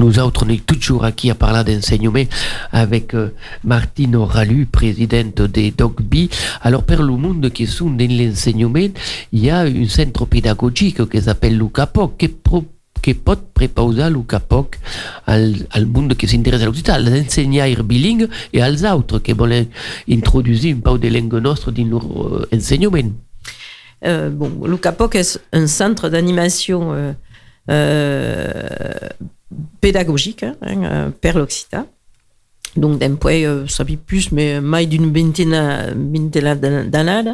Nous autres, on est toujours aquí à parler d'enseignement avec euh, Martino Ralu, présidente de DOCBI. Alors, per le monde qui sont dans l'enseignement, il y a un centre pédagogique qui s'appelle Lucapoc, qui pro que pot prepausar el capoc al, al monde que s'interessa a l'occità, als ensenyar bilingue e als autres que volen introduir un pau de langue nostra dins leur euh, ensenyament. Euh, bon, l'UCAPOC est un centre d'animation euh, pédagogique hein, euh, per. Donc, d'un point, euh, ça vit plus, mais mai d'une vingtaine, d'années,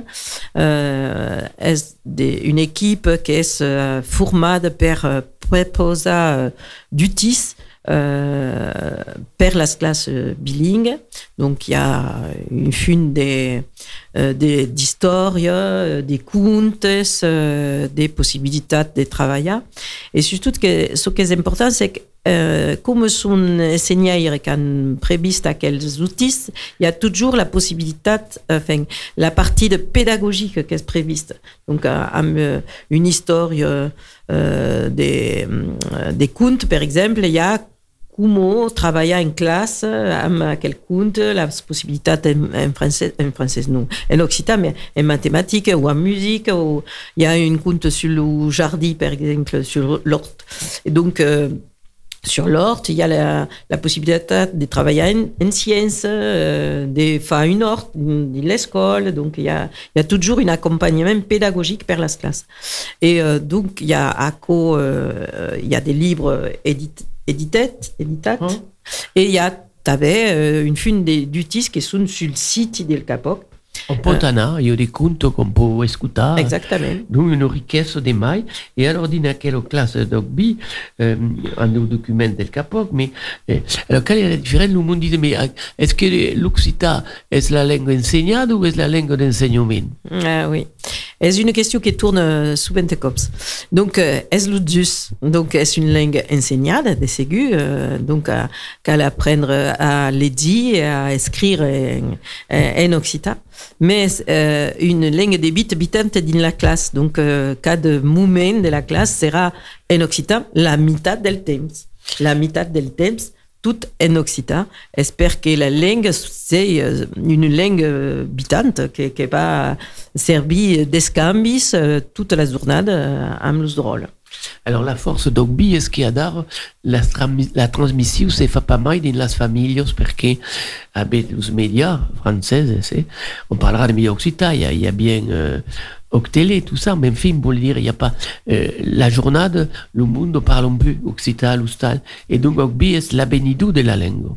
euh, est une équipe qui est euh, formée préposer euh, d'UTIS euh, per las classes euh, bilingues. Donc, il y a une fune des, euh, des- d'histoire, euh, des contes, des possibilités de travailler. Et surtout, que, ce qui est important, c'est que comme son enseignant can previst aquels outils, il y a toujours la possibilité, enfin, la partie de pédagogique qui est prévue. Donc, une histoire des, des contes, par exemple, il y a comment travailler en classe avec quel compte, la possibilité en, en non, en occitan, mais en mathématiques ou en musique, ou il y a une compte sur le jardin, par exemple, sur l'hort. Et donc, euh, sur l'hort, il y a la, possibilité de travailler en, en sciences, euh, de faire une horte, de l'école. Donc, il y, a, il y a toujours un accompagnement pédagogique par la classe. Et euh, donc, il y a à co, il y a des livres édités éditat, éditat. Hein? Et il y a, t'avais euh, une fune d'utis qui sont sur le site del Capoc. Un po' il y a des contes qu'on peut écouter. Exactement. Donc, une richesse de mai. Et alors, dans quelle classe d'Ogbi, euh, un document del Capoc, mais, euh, alors, quelle est la différence? Le monde dit, mais est-ce que l'Occitan est la langue enseignée ou est la langue d'enseignement? Ah oui. C'est une question qui tourne euh, souvent de cops. Donc, euh, est l'udus Donc, est une langue enseignée, des ségus, euh, donc, qu'à apprendre à l'édit et à écrire en, en occitan? Mais euh, une langue des bits habitante dans la classe. Donc, euh, cas de moment de la classe sera en occitan la mitad del temps. La mitad del temps tout en occitan. J'espère que la langue, c'est euh, une langue bitante qui, va servir d'escambis toute la journée à drôle. Alors la force d'Ogbi est ce qu'il y a d'art? La, la transmission se fait pas mal dans les familles parce que avec les médias français on parlera de médias occidentaux il, y a, bien euh, Octélé, tout ça, même film, pour le dire, il n'y a pas euh, la journée, le monde parle un peu occitan, et donc Ogbi est la bénidou de la langue.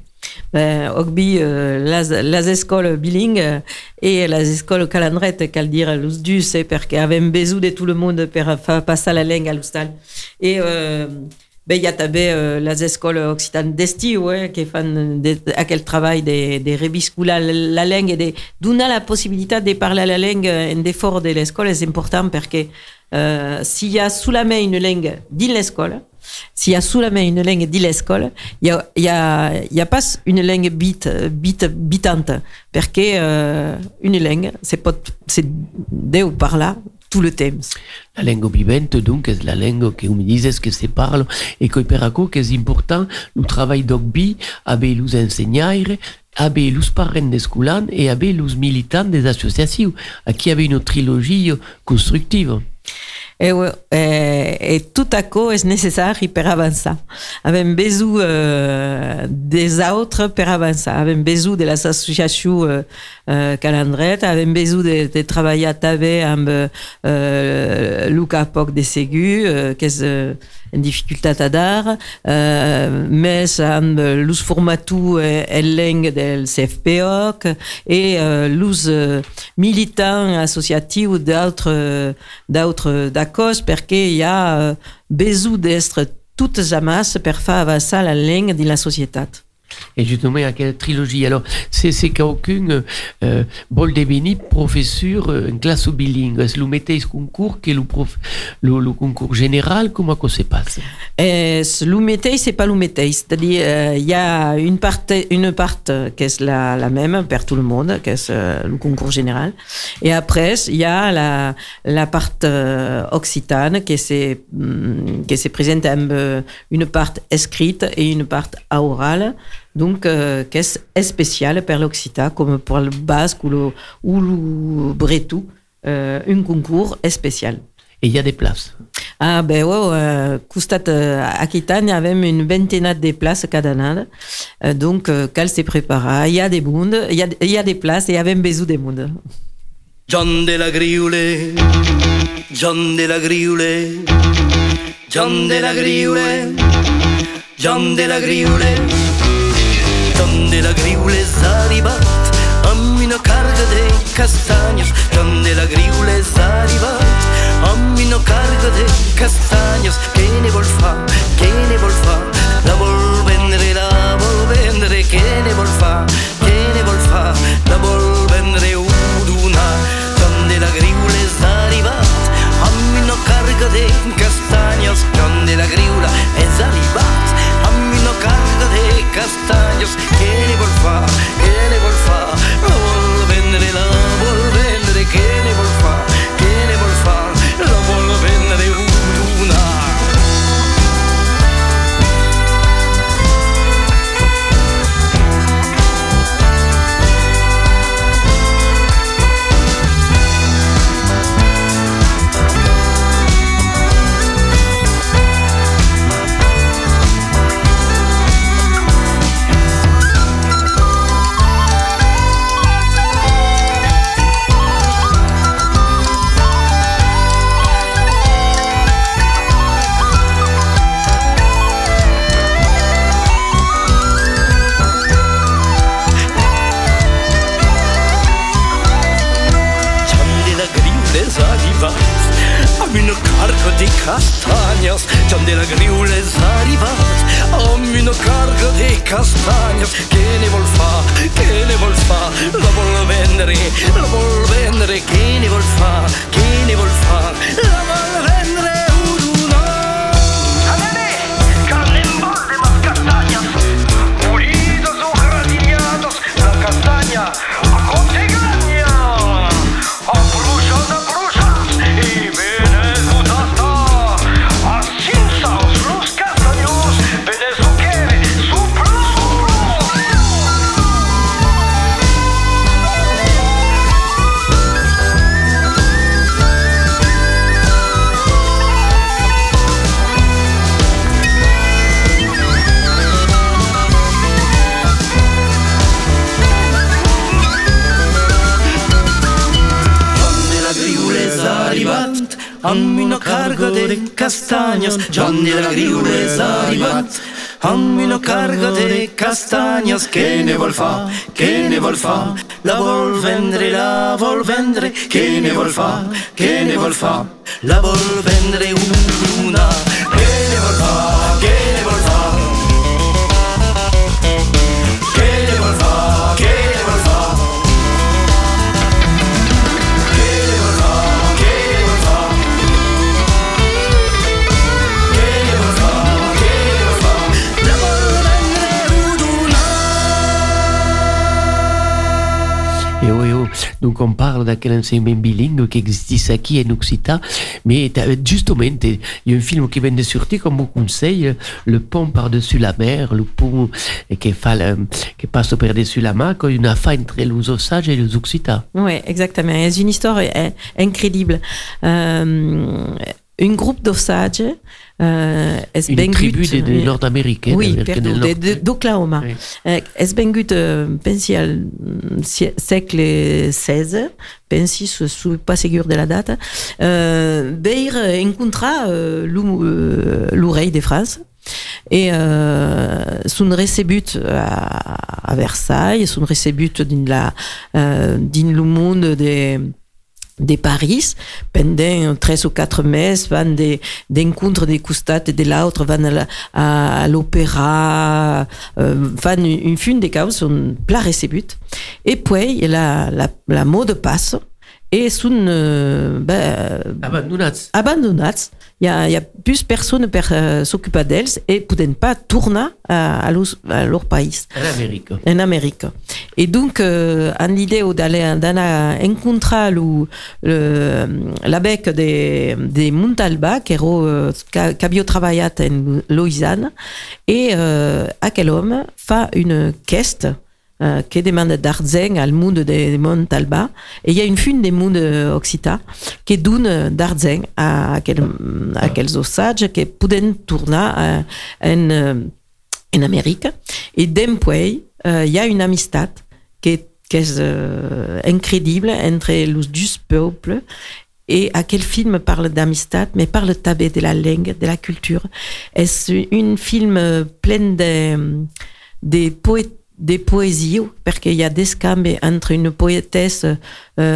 Ben, Ogbi, euh, las, las écoles bilingues et las écoles calandrettes, qu'elle dire parce qu'il y avait un bisou de tout le monde pour faire passer la langue à l'oustal. Et euh, ben, il y a també euh, les écoles occitanes d'estiu ouais, qui font de, aquel travail de, de reviscular la langue et de donar la possibilité de parler la langue en d'effort de l'école c'est important parce que euh, s'il y a sous la main une langue dans l'école, s'il y a sous la main une langue de l'école, il y a, pas une langue bit, bit, bitante, parce que euh, une langue, c'est pas, c'est de ou par là, tout le temps. La langue vivante, donc, est la langue que me disent que se parle et que per que c'est important le travail d'Ogbi avec les enseignants, avec les parents des scolaires et avec les militants des associations, à qui avait une trilogie constructive. Et, tout à coup est nécessaire per avançar. Avem besoin euh, des autres per avançar. Avem besoin de les associations euh, euh, calendret, avem besoin de, de travailler també amb euh, Luca Poc de Segu, euh, euh, à dar, euh, mais amb l'us formatu en langue del CFPOC et euh, l'us euh, militant associatiu d'autres d'autres d'acos perquè hi ha euh, besoin d'être toutes amas per faire avançar la langue de la societat. Et justement, à quelle trilogie Alors, c'est qu'aucune euh, bol deveni professeur euh, classe bilingue. Est-ce que vous mettez ce concours le, prof, le, concours général? Comment ça se passe euh, Le mettez, c'est pas le mettez. C'est-à-dire, euh, il y a une part, une part qui est la, la même pour tout le monde, qui est euh, le concours général. Et après, il y a la, la part euh, occitane qui se, mm, qui se présente une part écrite et une part orale. Donc, euh, qu'est-ce spécial pour l'Occitan, comme pour le basque ou le, ou le bretou, euh, un concours spécial. Et il y a des places Ah, ben ouais, euh, Costat euh, Aquitaine, il y avait une vingtaine de places cada année. Euh, donc, euh, qu'elle s'est préparée. Il y a des mondes, il y a, il y a des places et il y avait un bisou des mondes. John de la Grioule, John de la Grioule, John de la Grioule, John de la Grioule. John de la Grioule és arribat amb una carga de castanyes. John de la Grioule és arribat amb una carga de castanyes. Què ne vol fa? Què ne vol fa? La vol vendre, la vol vendre. Què ne vol fa? Què ne vol fa? La vol vendre o donar. John de la Grioule és arribat amb una carga de castanyes. John de la Grioule és arribat amb castañas, castaños, en igual fa, en igual fa, vuelven de la digas che ne vuol fa, che ne la volvendri, la vol vendere, che ne vuol fa, che ne la volvendri. Donc on parle d'aquel enseignement bilingue qui existe ici en Occitan, mais t'as- justement, il y a un film qui vient de sortir comme vous conseille, Le pont par-dessus la mer, le pont eh, qui, le- qui passe par-dessus la mer, quand il y a une affaire entre les Osages et les Occitans. Oui, exactement. C'est une histoire euh, incroyable. Euh, un groupe d'Osage euh, Une vengut- tribu de, de Nord-Américaine. Oui, d'Oklahoma. Oui. Eh, es vengut, eh, pensi, al mm, segle XVI, pensi, ne suis pas sûr de la date, euh, veir encontrar euh, euh, l'oreille de France. Et euh, sont recebut à, à Versailles, sont recebut dans la euh, dans le monde des de Paris, pendant 13 ou 4 meses, van des rencontres des costats et de l'autre, van à, à, à l'opéra, euh, une, une de causes, un plat recevut. Et puis, la, la, la mode passe et sont euh, ben, bah, abandonnés abandonats. Il y a, il y a plus personne per uh, s'occuper d'elles et poden pas tornar a, a, los, a leur pays En Amérique. en Amérique. Et donc, euh, en l'idée d'aller rencontrer le, le, l'abec de, de Montalba, qui, euh, avait travaillé en Louisiane, et euh, aquel homme fait une quête euh, qui demande d'argent al monde de, de Montalba. Et il y a une fune des mondes occitan qui donne d'argent à, aquel, à aquels osages qui pouvaient tourner euh, en, euh, en Amérique. Et d'empuei, euh, il y a une amistad qui est, qui est incroyable entre les deux peuples. Et à quel film parle d'amistad, mais parle tabé de la langue, de la culture. C'est un film euh, plein de, poètes des poésies, parce qu'il y a des scambes entre une poétesse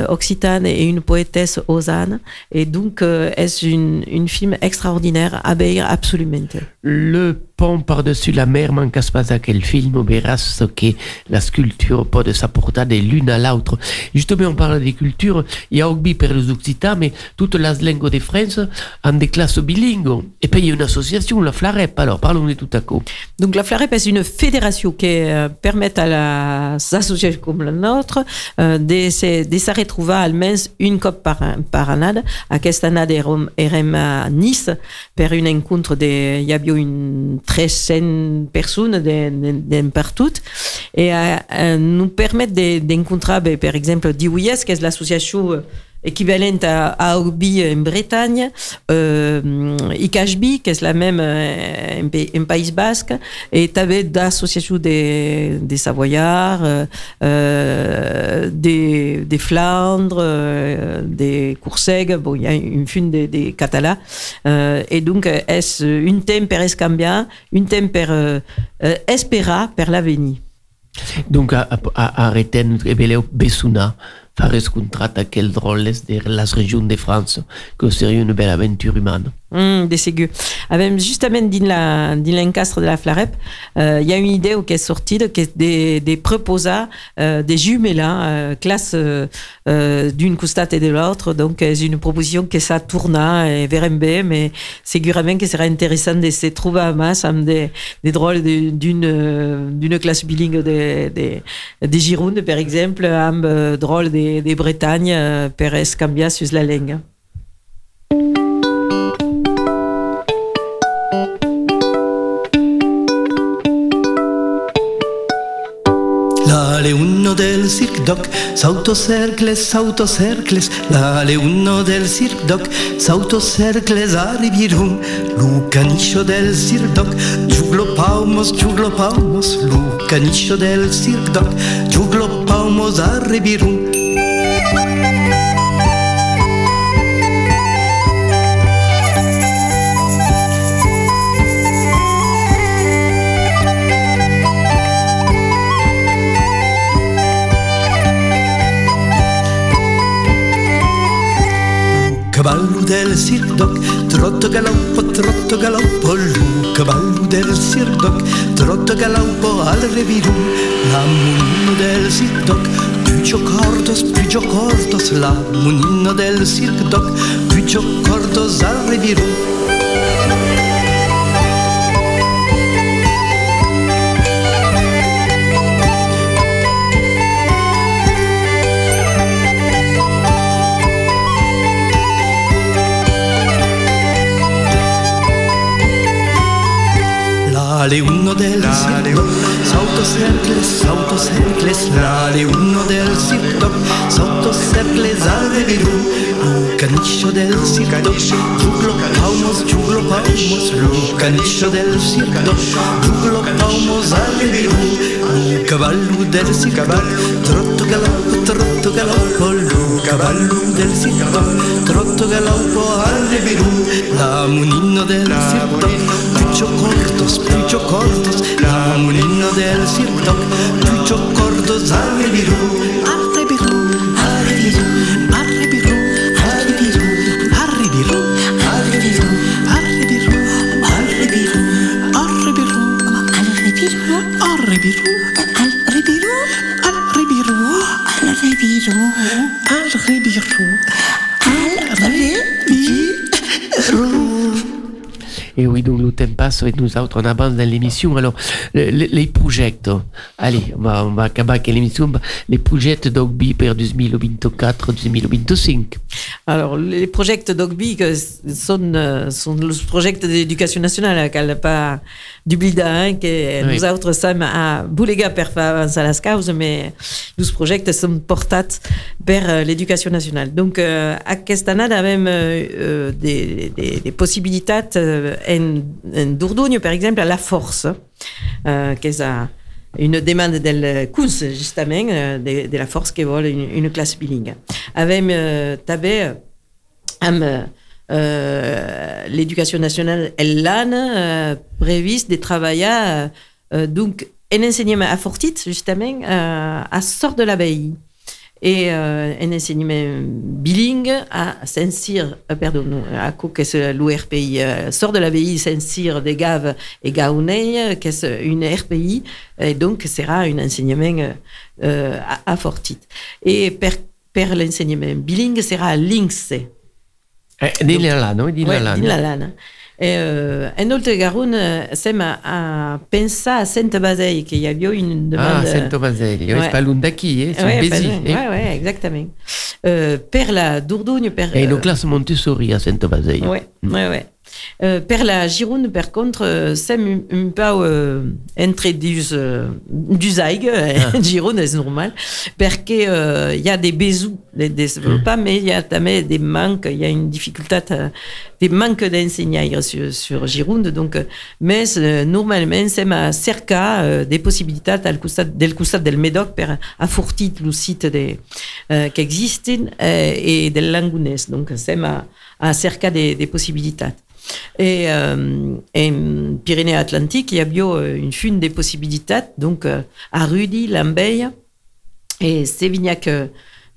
occitane et une poétesse osane. Et donc, euh, est une, une film extraordinaire à voir absolument. Le pont par-dessus la mer manque pas à quel film, on verra ce que la sculpture peut de s'apporter de l'une à l'autre. Justement, on parle des cultures, il y a aussi pour les Occitans, mais toutes les langues de France ont des classes bilingues. Et puis il y a une association, la Flarep, alors parlons de tout à coup. Donc la Flarep est une fédération qui euh, permet à la association comme la nôtre euh, de, de Sarre trouva almens une cop par, par anade. Aquesta anada érem, érem a Nice per un encontre de... Hi havia un 300 persones d'en partout i uh, uh, nous permet d'encontrar, de, per exemple, Diouies, que és l'associació eh, équivalente à, à en Bretagne, euh, qui est la même euh, en, Pays Basque, et tu avais d'associations des, Savoyards, euh, des, des Flandres, euh, des Coursègues, bon, il y a une fune des, des Catalans, et donc une thème per Escambia, une thème per euh, Espera per l'avenir? Donc, à, à, arrêter Ebeleo Bessuna, contrat à quel drôle de la région de France, que serait une belle aventure humaine. Mm, des ségus. Avec justement dans la dans l'encastre de la Flarep, euh, il y a une idée qui est sortie de, des des proposats euh, des jumelles euh, classe euh, euh, d'une costate et de l'autre. Donc c'est une proposition que ça tourne et vers MB, mais segurament que sera intéressant de se trouver à masse amb des des drôles d'une d'une classe bilingue de de de Gironde par exemple euh, drôle de de Bretagne euh, per es canviar sur la langue. Doc, s'autocercles, s'autocercles, l'ale uno del Cirque Doc, s'autocercles arrivirum, lu canicho del Cirque Doc, giuglo paumos, giuglo paumos, lu canicho del Cirque Doc, giuglo paumos arrivirum. Cavallo del Cirque Doc, trotto galoppo, trotto galoppo, lu cavallo del Cirque Doc, trotto galoppo al revirum, la munino del Cirque Doc, più cortos, più cortos, la munino del Cirque Doc, più cortos al revirum. Lale uno del circo, salto cercles, salto cercles, lale uno del circo, salto cercles al revirú, lucanicho del circo, juglo palmos, juglo palmos, lucanicho del circo, juglo palmos al revirú, caballo del circo, trotto galopo, trotto galopo, cavallo del sito, trotto galoppo al la munino del circo, picho cortos, picho cortos, la munino del circo, picho cortos al revirú, al revirú, al revirú, al revirú, al revirú, al Temps passe et nous autres, on avance dans l'émission. Alors, le- le- les projets, allez, on va, on va acabar avec l'émission. Les projets d'Ogby per 2024-2025. Alors, les projets d'Ogby sont, euh, sont les projets d'éducation nationale qu'elle n'a pas d'oblida, hein, que Oui. nous autres sommes à Boulega per avancer les causes, mais nos projets sont portés vers euh, l'éducation nationale. Donc, euh, à on a même des, des, des possibilités en, in Dordogne, exemple, esempio, la Force, eh, che è una domanda del CUNS, giustamente, euh, de, la Force che vuole une classe bilingue. Avevamo eh, també amb eh, euh, euh, l'Educació Nacional e de treballar eh, donc, en ensenyament a Fortit, justament, eh, Sort de l'Abbaye et euh, un enseignement bilingue à Saint-Cyr, euh, pardon, à quoi que c'est l'URPI, euh, sort de l'abbaye Saint-Cyr des Gaves et Gaunay, que c'est une RPI, et donc sera un enseignement euh, à, à Fortit. Et per, per l'enseignement bilingue sera à l'INSE. Eh, Ouais, là. din eh, en Oltre-Garonne, Sem a, a pensé à Sainte-Bazeille, qu'il y avait une ah, demande. Euh, ah, Sainte-Bazeille, ouais. c'est pas loin d'ici, hein, c'est ouais, Bézi. Oui, hein. ouais, exactement. Euh, per la Dourdogne, per. Et le euh, classement Montessori à Sainte-Bazeille. Oui, oui, oui. Euh, per la Gironde, par contre, euh, sem un, un peu euh, entre du, euh, du zaig, Ah. Gironde, c'est normal, parce qu'il euh, y a des besoins de développement, mais il y a també des manques, il y a une difficulté, euh, des manques d'enseignants sur, sur Gironde, donc, euh, mais euh, normalement, c'est ma cerca euh, des possibilités al costat, del costat del Médoc per affortit le site euh, qui existent euh, et del Langounès, donc c'est ma cerca des, des possibilités. Et, euh, en Pyrénées-Atlantiques, il y a bio euh, une fune des possibilités, donc euh, à Rudy, Lambeille et Sévignac, euh,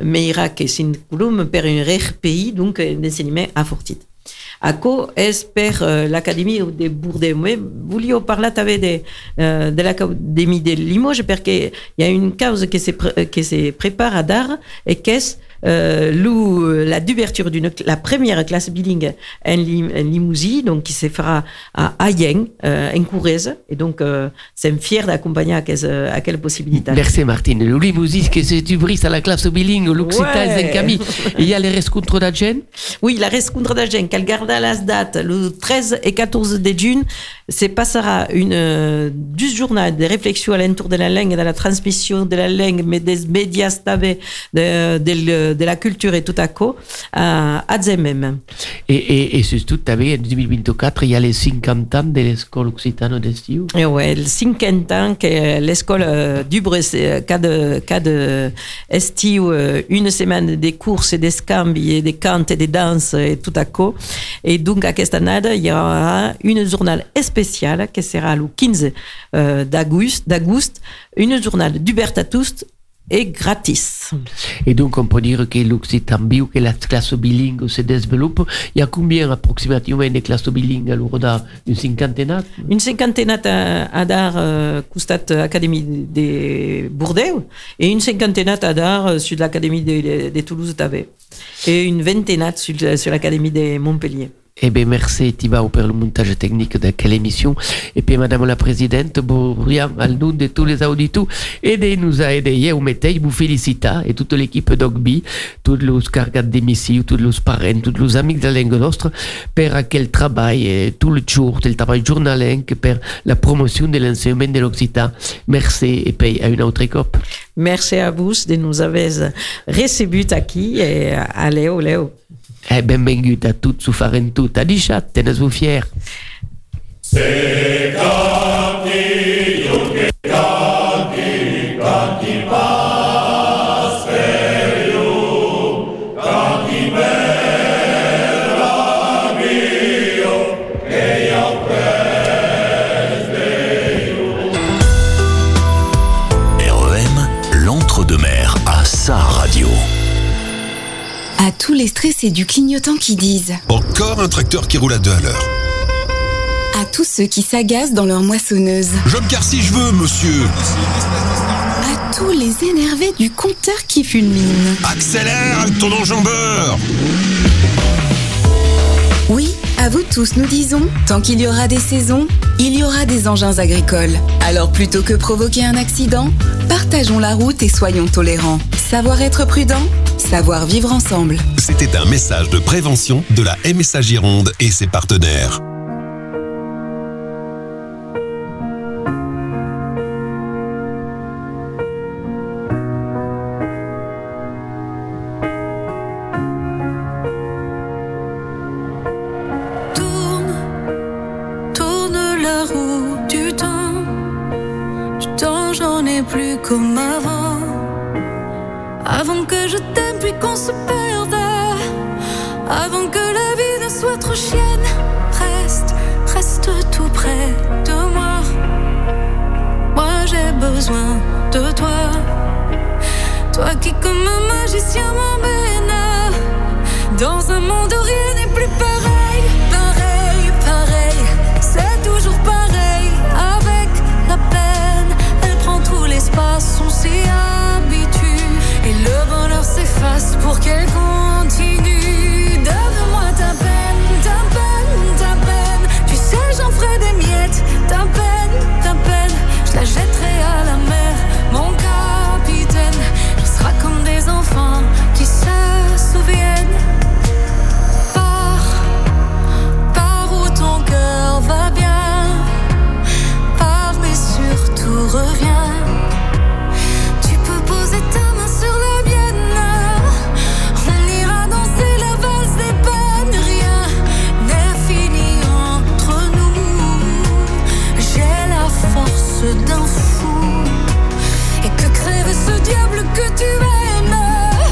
Meirac et Sinculum per un rare pays, donc d'enseignement à Fortit. Ako es per euh, l'Académie de Bourdet. Mais voulio parler de, euh, de l'Académie de Limoges parce qu'il y a une cause qui se, prépare à Dar et qu'est euh, l'ou- la d'ouverture d'une la première classe bilingue en, Lim- en Limousin, donc qui se fera à Ayen, euh, en Corrèze. Et donc, euh, c'est fier d'accompagner à, quelle- à quelle possibilité. Merci Martine. Le limousin que c'est du bris à la classe bilingue, l'occitan Ouais. Camille. Et il y a les rescontres d'Agen. Oui, la rescontre d'Agen, qu'elle garda la date le 13 et 14 de juin, se passera une euh, du journal de réflexion à l'entour de la langue et de la transmission de la langue, mais des médias de, de, de la culture et tout à coup, à Azemem. Et, et, et surtout, tu avais en 2024, il y a les 50 ans de l'école occitane d'Estiu. Et ouais, le 50 ans que l'école euh, du Brésil, cas de, de estiu, euh, une semaine des courses et des scambi et des cantes et des danses et tout à coup. Et donc, à cette année, il y aura une journal spéciale qui sera le 15 euh, d'août, d'août, une journal d'Ubertatus et gratis. Et donc, on peut dire que l'occitan bio, que la classe bilingue se développe. Il y a combien approximativement de classes bilingues à l'Ouroda Une cinquantaine Une cinquantaine à, dar euh, costat Académie de Bordeaux et une cinquantaine à dar euh, sur l'Académie de, de Toulouse d'Avé et une vingtaine sur, sur l'Académie de Montpellier. Eh bien, merci Thibaut pour le montage technique de quelle émission. Et puis, Madame la Présidente, Bourrian, al nom de tous les auditeurs, aidez-nous à aider. Vous mettez, vous félicite et toute l'équipe d'Ogby, tous les cargats d'émissions, tous les parents, tous les amis de la langue pour quel travail, tout le jour, le travail journalier, pour la promotion de l'enseignement de l'Occitan. Merci et puis à une autre écope. Merci à vous de nous avoir reçus ici et allez, Léo. Eh, benvenut a tots, ho farem tot. A deixat, tenes-vous fier. REM, tous les stressés du clignotant qui disent, Encore un tracteur qui roule à deux à l'heure. à tous ceux qui s'agacent dans leur moissonneuse, Je me si je veux, monsieur. à tous les énervés du compteur qui fulmine. Accélère avec ton enjambeur. Oui, à vous tous nous disons, tant qu'il y aura des saisons, il y aura des engins agricoles. Alors plutôt que provoquer un accident, partageons la route et soyons tolérants. Savoir être prudent, savoir vivre ensemble. C'était un message de prévention de la MSA Gironde et ses partenaires.